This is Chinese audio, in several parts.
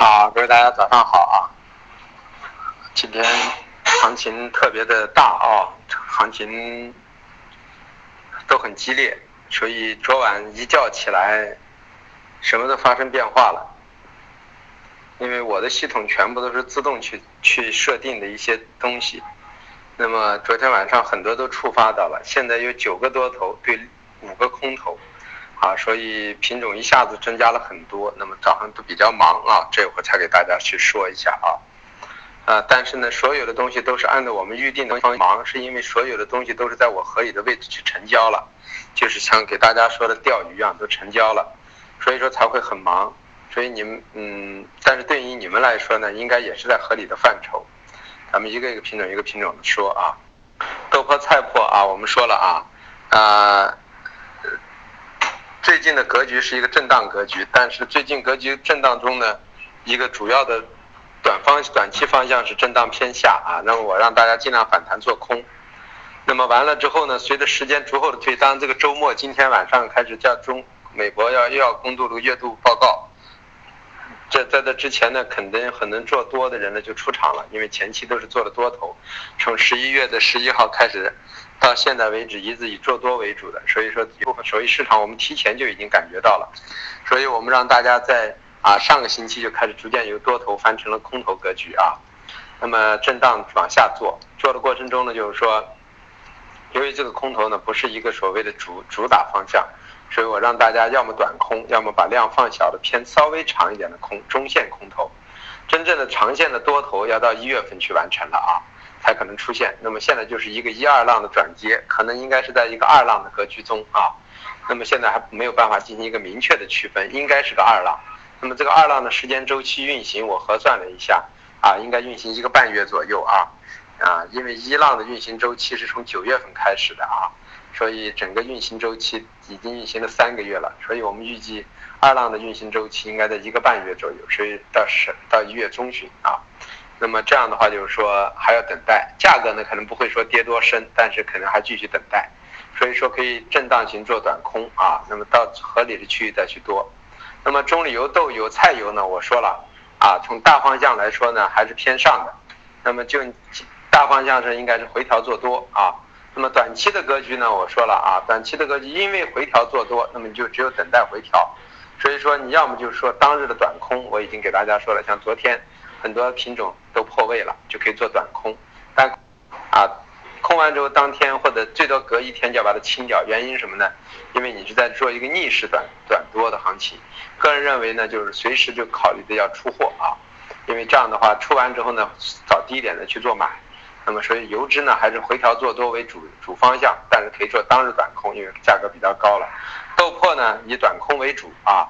好，各位大家早上好啊！今天行情特别的大啊，行情都很激烈，所以昨晚一觉起来，什么都发生变化了。因为我的系统全部都是自动去去设定的一些东西，那么昨天晚上很多都触发到了，现在有九个多头对五个空头。啊，所以品种一下子增加了很多，那么早上都比较忙啊，这会儿才给大家去说一下啊，啊，但是呢，所有的东西都是按照我们预定的方忙，是因为所有的东西都是在我合理的位置去成交了，就是像给大家说的钓鱼一样都成交了，所以说才会很忙，所以你们嗯，但是对于你们来说呢，应该也是在合理的范畴，咱们一个一个品种一个品种的说啊，豆粕菜粕啊，我们说了啊，啊。最近的格局是一个震荡格局，但是最近格局震荡中呢，一个主要的短方短期方向是震荡偏下啊。那么我让大家尽量反弹做空。那么完了之后呢，随着时间逐后的推，当这个周末今天晚上开始叫中美国要又要公布了月度报告。这在这之前呢，肯定很能做多的人呢就出场了，因为前期都是做的多头，从十一月的十一号开始。到现在为止，一直以做多为主的，所以说部分所以市场我们提前就已经感觉到了，所以我们让大家在啊上个星期就开始逐渐由多头翻成了空头格局啊，那么震荡往下做，做的过程中呢，就是说，由于这个空头呢不是一个所谓的主主打方向，所以我让大家要么短空，要么把量放小的偏稍微长一点的空中线空头，真正的长线的多头要到一月份去完成了啊。才可能出现。那么现在就是一个一二浪的转接，可能应该是在一个二浪的格局中啊。那么现在还没有办法进行一个明确的区分，应该是个二浪。那么这个二浪的时间周期运行，我核算了一下啊，应该运行一个半月左右啊啊，因为一浪的运行周期是从九月份开始的啊，所以整个运行周期已经运行了三个月了，所以我们预计二浪的运行周期应该在一个半月左右，所以到十到一月中旬啊。那么这样的话，就是说还要等待，价格呢可能不会说跌多深，但是可能还继续等待，所以说可以震荡型做短空啊。那么到合理的区域再去多。那么中榈油、豆油、菜油呢，我说了啊，从大方向来说呢还是偏上的。那么就大方向上应该是回调做多啊。那么短期的格局呢，我说了啊，短期的格局因为回调做多，那么你就只有等待回调。所以说你要么就是说当日的短空，我已经给大家说了，像昨天。很多品种都破位了，就可以做短空，但啊，空完之后当天或者最多隔一天就要把它清掉。原因是什么呢？因为你是在做一个逆势短短多的行情。个人认为呢，就是随时就考虑的要出货啊，因为这样的话出完之后呢，找低点的去做买。那么所以油脂呢还是回调做多为主主方向，但是可以做当日短空，因为价格比较高了。豆粕呢以短空为主啊。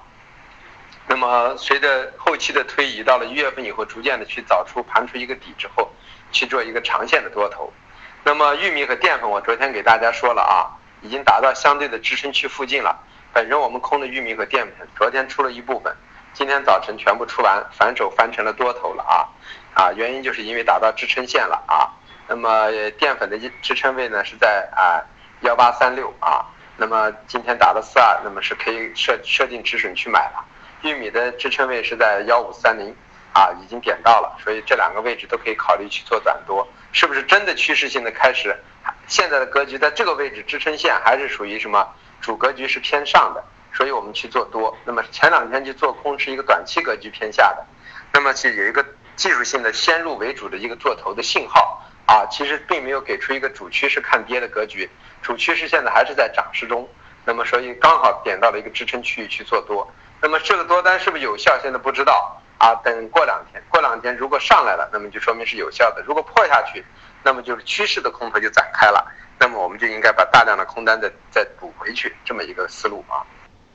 那么随着后期的推移，到了一月份以后，逐渐的去找出盘出一个底之后，去做一个长线的多头。那么玉米和淀粉，我昨天给大家说了啊，已经达到相对的支撑区附近了。本身我们空的玉米和淀粉，昨天出了一部分，今天早晨全部出完，反手翻成了多头了啊啊，原因就是因为达到支撑线了啊。那么淀粉的支撑位呢是在啊幺八三六啊，那么今天打到四二，那么是可以设设定止损去买了。玉米的支撑位是在幺五三零，啊，已经点到了，所以这两个位置都可以考虑去做短多，是不是真的趋势性的开始？现在的格局在这个位置支撑线还是属于什么主格局是偏上的，所以我们去做多。那么前两天去做空是一个短期格局偏下的，那么是有一个技术性的先入为主的一个做头的信号啊，其实并没有给出一个主趋势看跌的格局，主趋势现在还是在涨势中，那么所以刚好点到了一个支撑区域去做多。那么这个多单是不是有效？现在不知道啊。等过两天，过两天如果上来了，那么就说明是有效的。如果破下去，那么就是趋势的空头就展开了。那么我们就应该把大量的空单再再补回去，这么一个思路啊。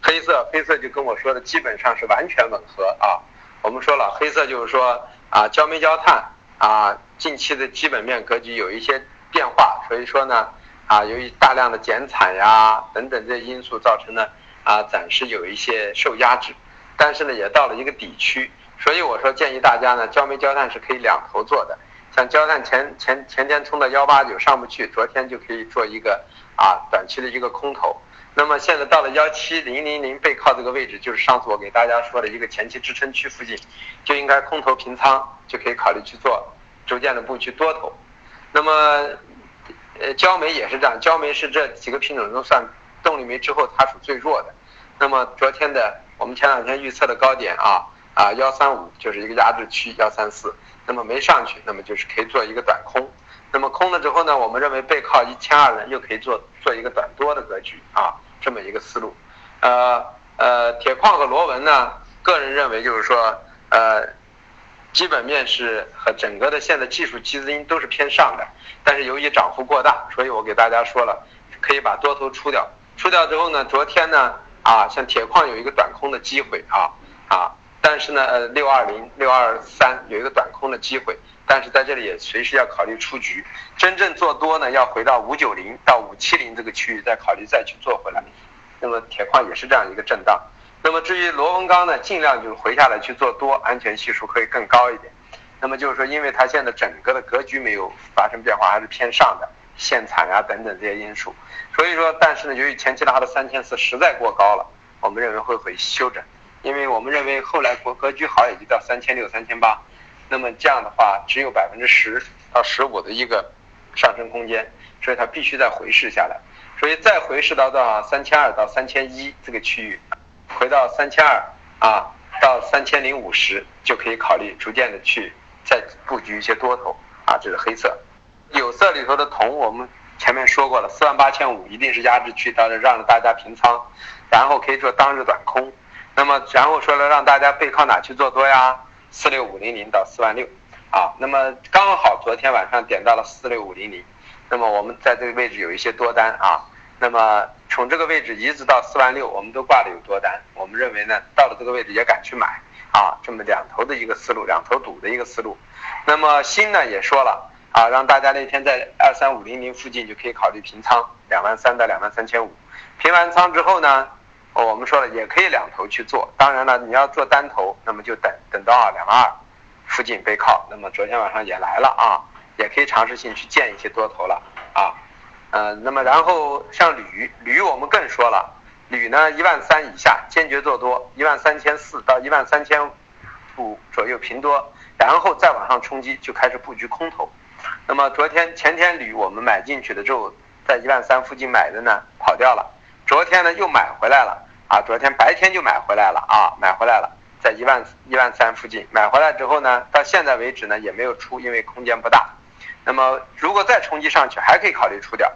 黑色，黑色就跟我说的基本上是完全吻合啊。我们说了，黑色就是说啊，焦煤焦炭啊，近期的基本面格局有一些变化，所以说呢啊，由于大量的减产呀等等这些因素造成的。啊，暂时有一些受压制，但是呢，也到了一个底区，所以我说建议大家呢，焦煤焦炭是可以两头做的。像焦炭前前前天冲到幺八九上不去，昨天就可以做一个啊短期的一个空头。那么现在到了幺七零零零背靠这个位置，就是上次我给大家说的一个前期支撑区附近，就应该空头平仓，就可以考虑去做逐渐的布局多头。那么，呃，焦煤也是这样，焦煤是这几个品种中算动力煤之后它属最弱的。那么昨天的我们前两天预测的高点啊啊幺三五就是一个压制区幺三四，那么没上去，那么就是可以做一个短空。那么空了之后呢，我们认为背靠一千二呢，又可以做做一个短多的格局啊，这么一个思路。呃呃，铁矿和螺纹呢，个人认为就是说，呃，基本面是和整个的现在技术基因都是偏上的，但是由于涨幅过大，所以我给大家说了，可以把多头出掉。出掉之后呢，昨天呢，啊，像铁矿有一个短空的机会啊啊，但是呢，呃，六二零六二三有一个短空的机会。但是在这里也随时要考虑出局，真正做多呢，要回到五九零到五七零这个区域再考虑再去做回来。那么铁矿也是这样一个震荡。那么至于螺纹钢呢，尽量就是回下来去做多，安全系数可以更高一点。那么就是说，因为它现在整个的格局没有发生变化，还是偏上的，限产啊等等这些因素。所以说，但是呢，由于前期拉的三千四实在过高了，我们认为会回休整，因为我们认为后来国格局好也就到三千六、三千八。那么这样的话，只有百分之十到十五的一个上升空间，所以它必须再回试下来。所以再回试到多少？三千二到三千一这个区域，回到三千二啊，到三千零五十就可以考虑逐渐的去再布局一些多头啊。这是黑色，有色里头的铜，我们前面说过了，四万八千五一定是压制区，到让大家平仓，然后可以做当日短空。那么然后说了，让大家背靠哪去做多呀？四六五零零到四万六，啊，那么刚好昨天晚上点到了四六五零零，那么我们在这个位置有一些多单啊，那么从这个位置一直到四万六，我们都挂的有多单，我们认为呢，到了这个位置也敢去买啊，这么两头的一个思路，两头赌的一个思路。那么锌呢也说了啊，让大家那天在二三五零零附近就可以考虑平仓两万三到两万三千五，平完仓之后呢。我们说了也可以两头去做，当然了，你要做单头，那么就等等到两万二附近背靠。那么昨天晚上也来了啊，也可以尝试性去建一些多头了啊。呃，那么然后像铝，铝我们更说了，铝呢一万三以下坚决做多，一万三千四到一万三千五左右平多，然后再往上冲击就开始布局空头。那么昨天前天铝我们买进去的之后，在一万三附近买的呢跑掉了。昨天呢又买回来了啊！昨天白天就买回来了啊，买回来了，在一万一万三附近买回来之后呢，到现在为止呢也没有出，因为空间不大。那么如果再冲击上去，还可以考虑出掉。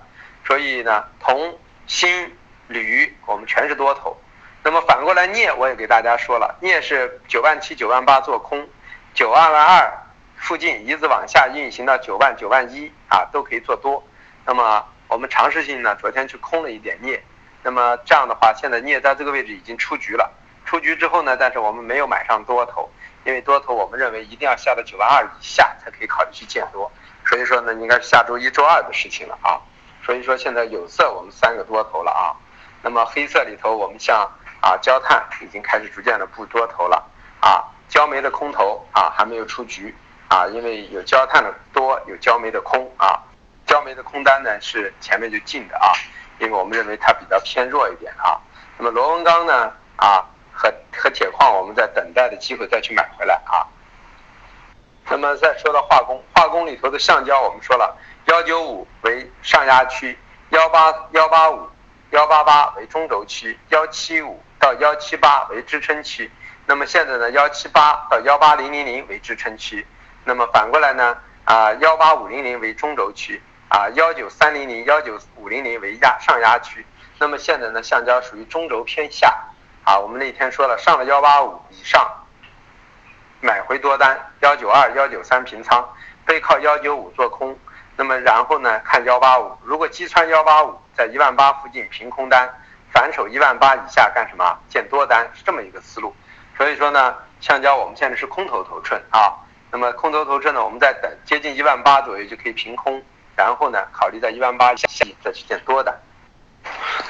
所以呢，铜、锌、铝我们全是多头。那么反过来镍，我也给大家说了，镍是九万七、九万八做空，九万万二附近一直往下运行到九万、九万一啊，都可以做多。那么我们尝试性呢，昨天去空了一点镍。那么这样的话，现在镍在这个位置已经出局了。出局之后呢，但是我们没有买上多头，因为多头我们认为一定要下到九万二以下才可以考虑去建多。所以说呢，应该是下周一周二的事情了啊。所以说现在有色我们三个多头了啊。那么黑色里头，我们像啊焦炭已经开始逐渐的布多头了啊。焦煤的空头啊还没有出局啊，因为有焦炭的多，有焦煤的空啊。焦煤的空单呢是前面就进的啊。因为我们认为它比较偏弱一点啊，那么螺纹钢呢啊和和铁矿，我们在等待的机会再去买回来啊。那么再说到化工，化工里头的橡胶，我们说了幺九五为上压区，幺八幺八五幺八八为中轴区，幺七五到幺七八为支撑区。那么现在呢，幺七八到幺八零零零为支撑区，那么反过来呢啊幺八五零零为中轴区。啊，幺九三零零、幺九五零零为压上压区，那么现在呢，橡胶属于中轴偏下。啊，我们那天说了，上了幺八五以上，买回多单，幺九二、幺九三平仓，背靠幺九五做空。那么然后呢，看幺八五，如果击穿幺八五，在一万八附近平空单，反手一万八以下干什么？建多单，是这么一个思路。所以说呢，橡胶我们现在是空头头寸啊。那么空头头寸呢，我们在等接近一万八左右就可以平空。然后呢，考虑在一万八以下再去建多的。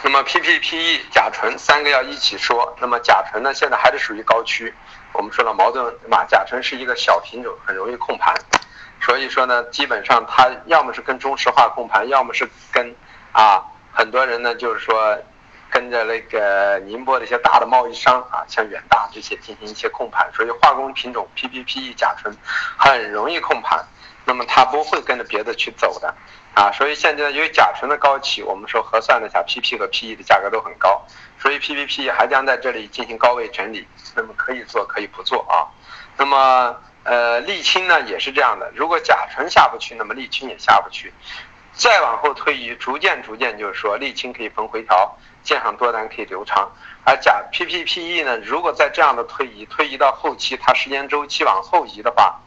那么 PP、PE、甲醇三个要一起说。那么甲醇呢，现在还是属于高区。我们说了矛盾对吧？甲醇是一个小品种，很容易控盘。所以说呢，基本上它要么是跟中石化控盘，要么是跟啊很多人呢就是说跟着那个宁波的一些大的贸易商啊，像远大这些进行一些控盘，所以化工品种 PPPE 甲醇很容易控盘，那么它不会跟着别的去走的啊，所以现在由于甲醇的高企，我们说核算了一下 PP 和 PE 的价格都很高，所以 PPP 还将在这里进行高位整理，那么可以做可以不做啊，那么呃沥青呢也是这样的，如果甲醇下不去，那么沥青也下不去。再往后推移，逐渐逐渐就是说，沥青可以逢回调，建上多单可以留长。而甲 PPPE 呢，如果在这样的推移，推移到后期，它时间周期往后移的话，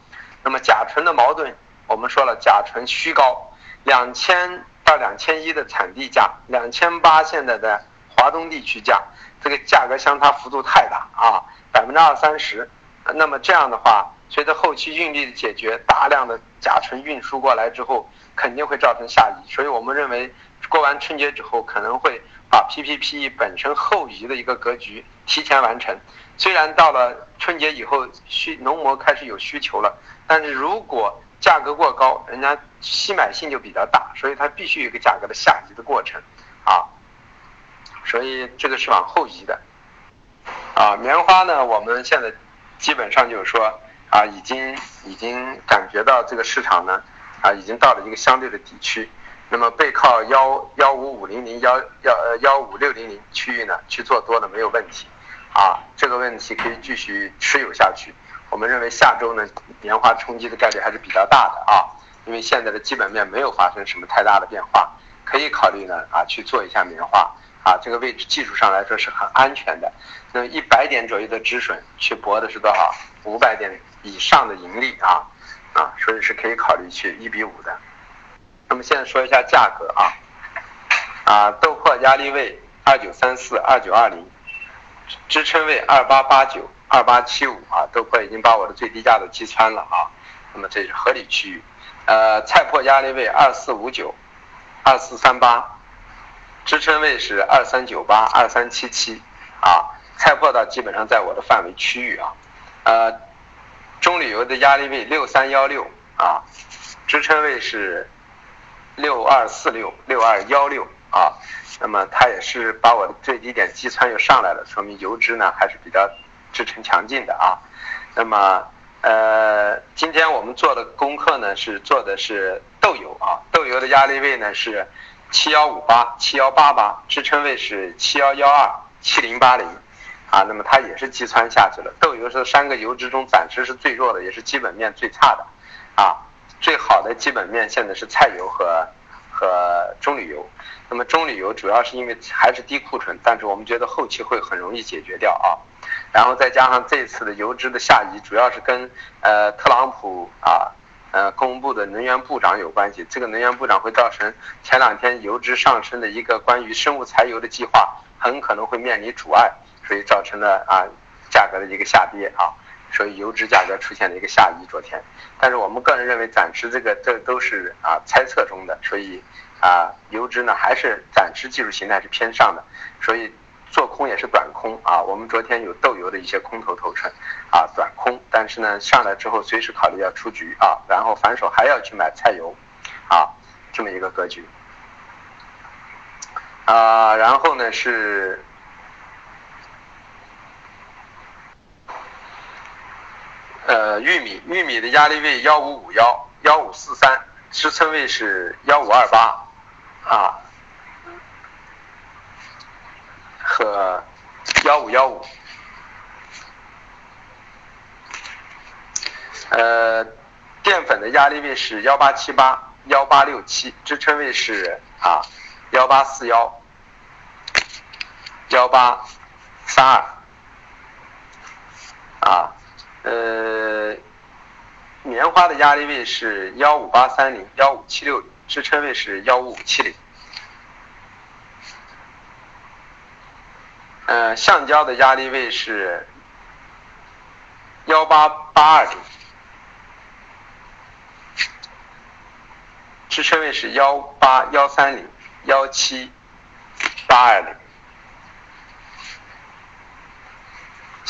那么甲醇的矛盾，我们说了，甲醇虚高，两千到两千一的产地价，两千八现在的华东地区价，这个价格相差幅度太大啊，百分之二三十。那么这样的话，随着后期运力的解决，大量的甲醇运输过来之后。肯定会造成下移，所以我们认为过完春节之后可能会把 PPP 本身后移的一个格局提前完成。虽然到了春节以后需农模开始有需求了，但是如果价格过高，人家吸买性就比较大，所以它必须有一个价格的下移的过程啊。所以这个是往后移的啊。棉花呢，我们现在基本上就是说啊，已经已经感觉到这个市场呢。啊，已经到了一个相对的底区，那么背靠幺幺五五零零幺幺呃幺五六零零区域呢去做多呢没有问题，啊，这个问题可以继续持有下去。我们认为下周呢棉花冲击的概率还是比较大的啊，因为现在的基本面没有发生什么太大的变化，可以考虑呢啊去做一下棉花啊，这个位置技术上来说是很安全的。那一百点左右的止损去博的是多少？五百点以上的盈利啊。啊，所以是可以考虑去一比五的。那么现在说一下价格啊，啊，豆粕压力位二九三四、二九二零，支撑位二八八九、二八七五啊，豆粕已经把我的最低价都击穿了啊，那么这是合理区域。呃，菜粕压力位二四五九、二四三八，支撑位是二三九八、二三七七啊，菜粕的基本上在我的范围区域啊，呃。中旅游的压力位六三幺六啊，支撑位是六二四六六二幺六啊，那么它也是把我的最低点击穿又上来了，说明油脂呢还是比较支撑强劲的啊。那么呃，今天我们做的功课呢是做的是豆油啊，豆油的压力位呢是七幺五八七幺八八，支撑位是七幺幺二七零八零。啊，那么它也是击穿下去了。豆油是三个油脂中暂时是最弱的，也是基本面最差的。啊，最好的基本面现在是菜油和和棕榈油。那么棕榈油主要是因为还是低库存，但是我们觉得后期会很容易解决掉啊。然后再加上这次的油脂的下移，主要是跟呃特朗普啊呃公布的能源部长有关系。这个能源部长会造成前两天油脂上升的一个关于生物柴油的计划，很可能会面临阻碍。所以造成了啊价格的一个下跌啊，所以油脂价格出现了一个下移。昨天，但是我们个人认为暂时这个这都是啊猜测中的，所以啊油脂呢还是暂时技术形态是偏上的，所以做空也是短空啊。我们昨天有豆油的一些空头头寸啊短空，但是呢上来之后随时考虑要出局啊，然后反手还要去买菜油啊这么一个格局啊，然后呢是。呃，玉米，玉米的压力位幺五五幺幺五四三，支撑位是幺五二八，啊，和幺五幺五。呃，淀粉的压力位是幺八七八幺八六七，支撑位是啊幺八四幺幺八三二，啊。呃，棉花的压力位是幺五八三零幺五七六零，支撑位是幺五五七零。呃，橡胶的压力位是幺八八二零，支撑位是幺八幺三零幺七八二零。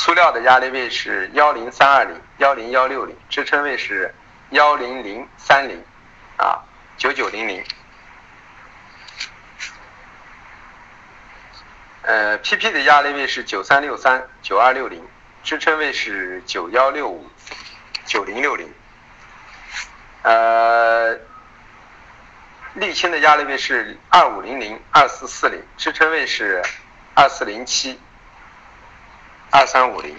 塑料的压力位是幺零三二零幺零幺六零，支撑位是幺零零三零啊九九零零。呃，PP 的压力位是九三六三九二六零，支撑位是九幺六五九零六零。呃，沥青的压力位是二五零零二四四零，支撑位是二四零七二三五零。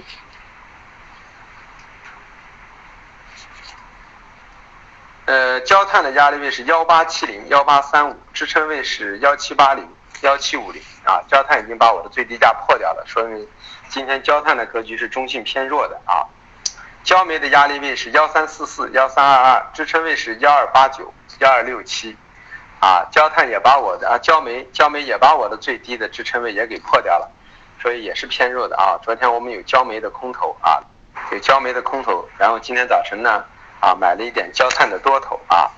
呃，焦炭的压力位是幺八七零幺八三五，支撑位是幺七八零幺七五零啊。焦炭已经把我的最低价破掉了，说明今天焦炭的格局是中性偏弱的啊。焦煤的压力位是幺三四四幺三二二，支撑位是幺二八九幺二六七啊。焦炭也把我的啊，焦煤焦煤也把我的最低的支撑位也给破掉了，所以也是偏弱的啊。昨天我们有焦煤的空头啊，有焦煤的空头，然后今天早晨呢。啊，买了一点焦炭的多头啊，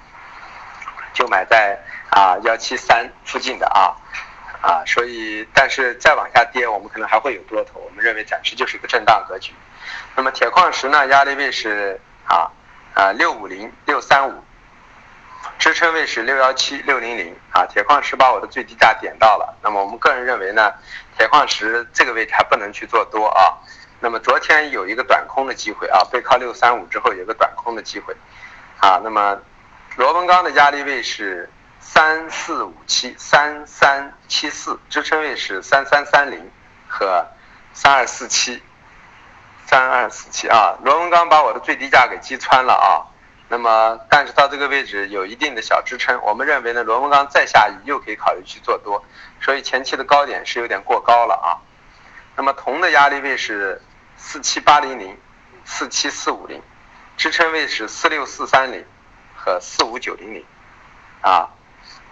就买在啊幺七三附近的啊啊，所以但是再往下跌，我们可能还会有多头。我们认为暂时就是一个震荡格局。那么铁矿石呢，压力位是啊啊六五零六三五，支撑位是六幺七六零零啊。铁矿石把我的最低价点到了。那么我们个人认为呢，铁矿石这个位置还不能去做多啊。那么昨天有一个短空的机会啊，背靠六三五之后有个短空的机会，啊，那么螺纹钢的压力位是三四五七三三七四，支撑位是三三三零和三二四七，三二四七啊，螺纹钢把我的最低价给击穿了啊，那么但是到这个位置有一定的小支撑，我们认为呢，螺纹钢再下移又可以考虑去做多，所以前期的高点是有点过高了啊，那么铜的压力位是。四七八零零，四七四五零，支撑位是四六四三零和四五九零零，啊，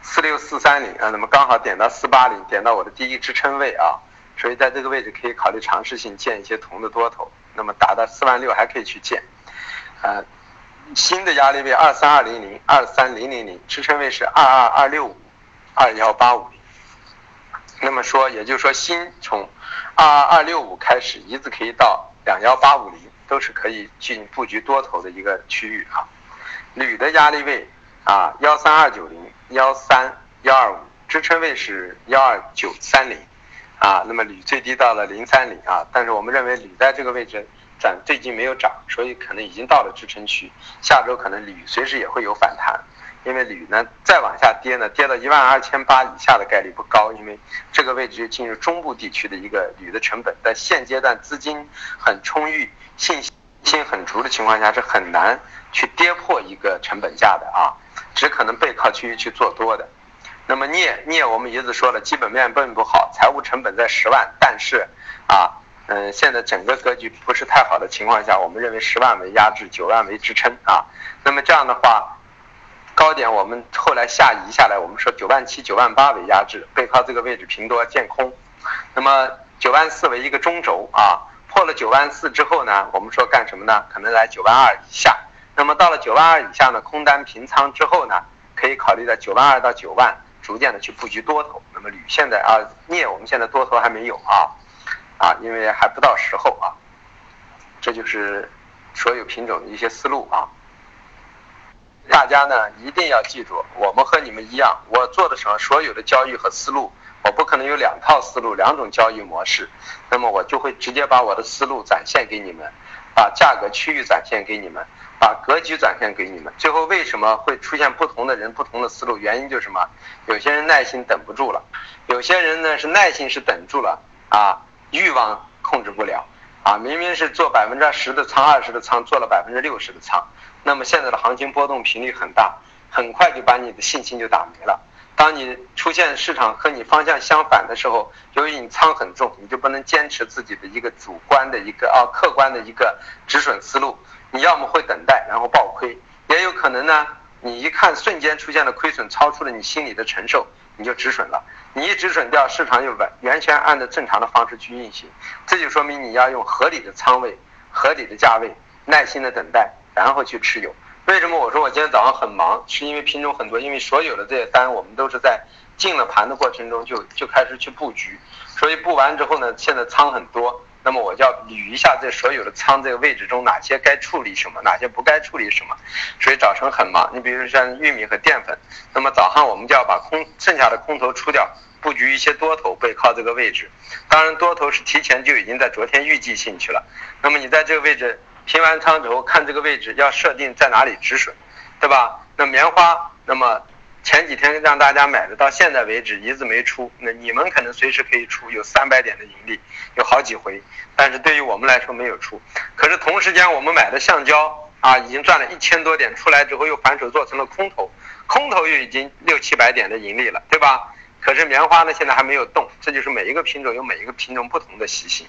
四六四三零啊，那么刚好点到四八零，点到我的第一支撑位啊，所以在这个位置可以考虑尝试性建一些铜的多头，那么达到四万六还可以去建，啊，新的压力位二三二零零二三零零零，支撑位是二二二六五二幺八五零，那么说也就是说新从。二二二六五开始，一直可以到两幺八五零，都是可以进布局多头的一个区域啊。铝的压力位啊，幺三二九零幺三幺二五，支撑位是幺二九三零啊。那么铝最低到了零三零啊，但是我们认为铝在这个位置但最近没有涨，所以可能已经到了支撑区，下周可能铝随时也会有反弹。因为铝呢再往下跌呢，跌到一万二千八以下的概率不高，因为这个位置就进入中部地区的一个铝的成本，在现阶段资金很充裕、信心很足的情况下，是很难去跌破一个成本价的啊，只可能背靠区域去做多的。那么镍镍我们一直说了，基本面并不好，财务成本在十万，但是啊，嗯，现在整个格局不是太好的情况下，我们认为十万为压制，九万为支撑啊。那么这样的话。高点我们后来下移下来，我们说九万七、九万八为压制，背靠这个位置平多见空。那么九万四为一个中轴啊，破了九万四之后呢，我们说干什么呢？可能来九万二以下。那么到了九万二以下呢，空单平仓之后呢，可以考虑在九万二到九万逐渐的去布局多头。那么铝现在啊，镍我们现在多头还没有啊，啊，因为还不到时候啊。这就是所有品种的一些思路啊。大家呢一定要记住，我们和你们一样，我做的时候所有的交易和思路，我不可能有两套思路、两种交易模式，那么我就会直接把我的思路展现给你们，把价格区域展现给你们，把格局展现给你们。最后为什么会出现不同的人、不同的思路？原因就是什么？有些人耐心等不住了，有些人呢是耐心是等住了啊，欲望控制不了啊，明明是做百分之十的仓、二十的仓，做了百分之六十的仓。那么现在的行情波动频率很大，很快就把你的信心就打没了。当你出现市场和你方向相反的时候，由于你仓很重，你就不能坚持自己的一个主观的一个啊客观的一个止损思路。你要么会等待，然后爆亏，也有可能呢，你一看瞬间出现了亏损超出了你心里的承受，你就止损了。你一止损掉，市场就完完全按照正常的方式去运行。这就说明你要用合理的仓位、合理的价位，耐心的等待。然后去持有，为什么我说我今天早上很忙？是因为品种很多，因为所有的这些单我们都是在进了盘的过程中就就开始去布局，所以布完之后呢，现在仓很多，那么我就要捋一下这所有的仓这个位置中哪些该处理什么，哪些不该处理什么，所以早晨很忙。你比如像玉米和淀粉，那么早上我们就要把空剩下的空头出掉，布局一些多头背靠这个位置。当然多头是提前就已经在昨天预计进去了。那么你在这个位置平完仓之后，看这个位置要设定在哪里止损，对吧？那棉花，那么。前几天让大家买的，到现在为止一字没出。那你们可能随时可以出，有三百点的盈利，有好几回。但是对于我们来说没有出。可是同时间我们买的橡胶啊，已经赚了一千多点，出来之后又反手做成了空头，空头又已经六七百点的盈利了，对吧？可是棉花呢，现在还没有动。这就是每一个品种有每一个品种不同的习性，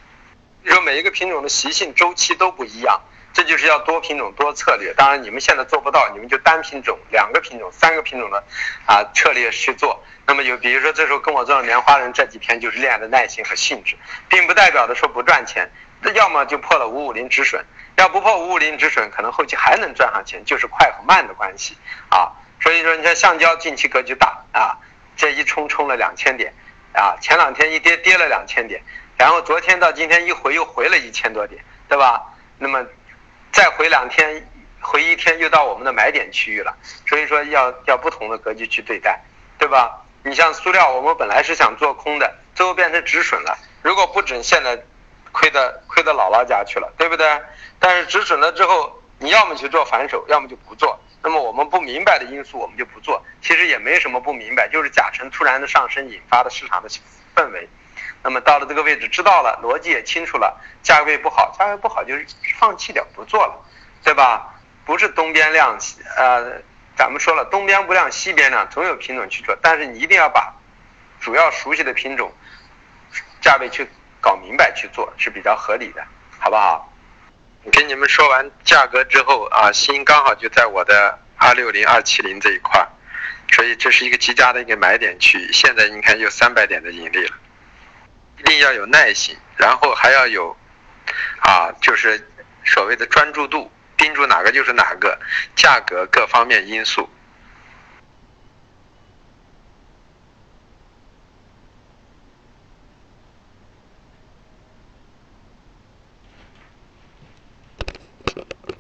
就说每一个品种的习性周期都不一样。这就是要多品种多策略，当然你们现在做不到，你们就单品种、两个品种、三个品种的啊策略去做。那么有比如说这时候跟我做棉花人这几天就是练的耐心和性质，并不代表的说不赚钱。那要么就破了五五零止损，要不破五五零止损，可能后期还能赚上钱，就是快和慢的关系啊。所以说你看橡胶近期格局大啊，这一冲冲了两千点啊，前两天一跌跌了两千点，然后昨天到今天一回又回了一千多点，对吧？那么。再回两天，回一天又到我们的买点区域了，所以说要要不同的格局去对待，对吧？你像塑料，我们本来是想做空的，最后变成止损了。如果不止，现在亏的亏的姥姥家去了，对不对？但是止损了之后，你要么去做反手，要么就不做。那么我们不明白的因素，我们就不做。其实也没什么不明白，就是甲醇突然的上升引发的市场的氛围。那么到了这个位置，知道了，逻辑也清楚了，价位不好，价位不好就是放弃掉，不做了，对吧？不是东边亮，呃，咱们说了，东边不亮西边亮，总有品种去做，但是你一定要把主要熟悉的品种价位去搞明白去做是比较合理的，好不好？跟你们说完价格之后啊，心刚好就在我的二六零二七零这一块，所以这是一个极佳的一个买点区，现在你看有三百点的盈利了。一定要有耐心，然后还要有，啊，就是所谓的专注度，盯住哪个就是哪个，价格各方面因素，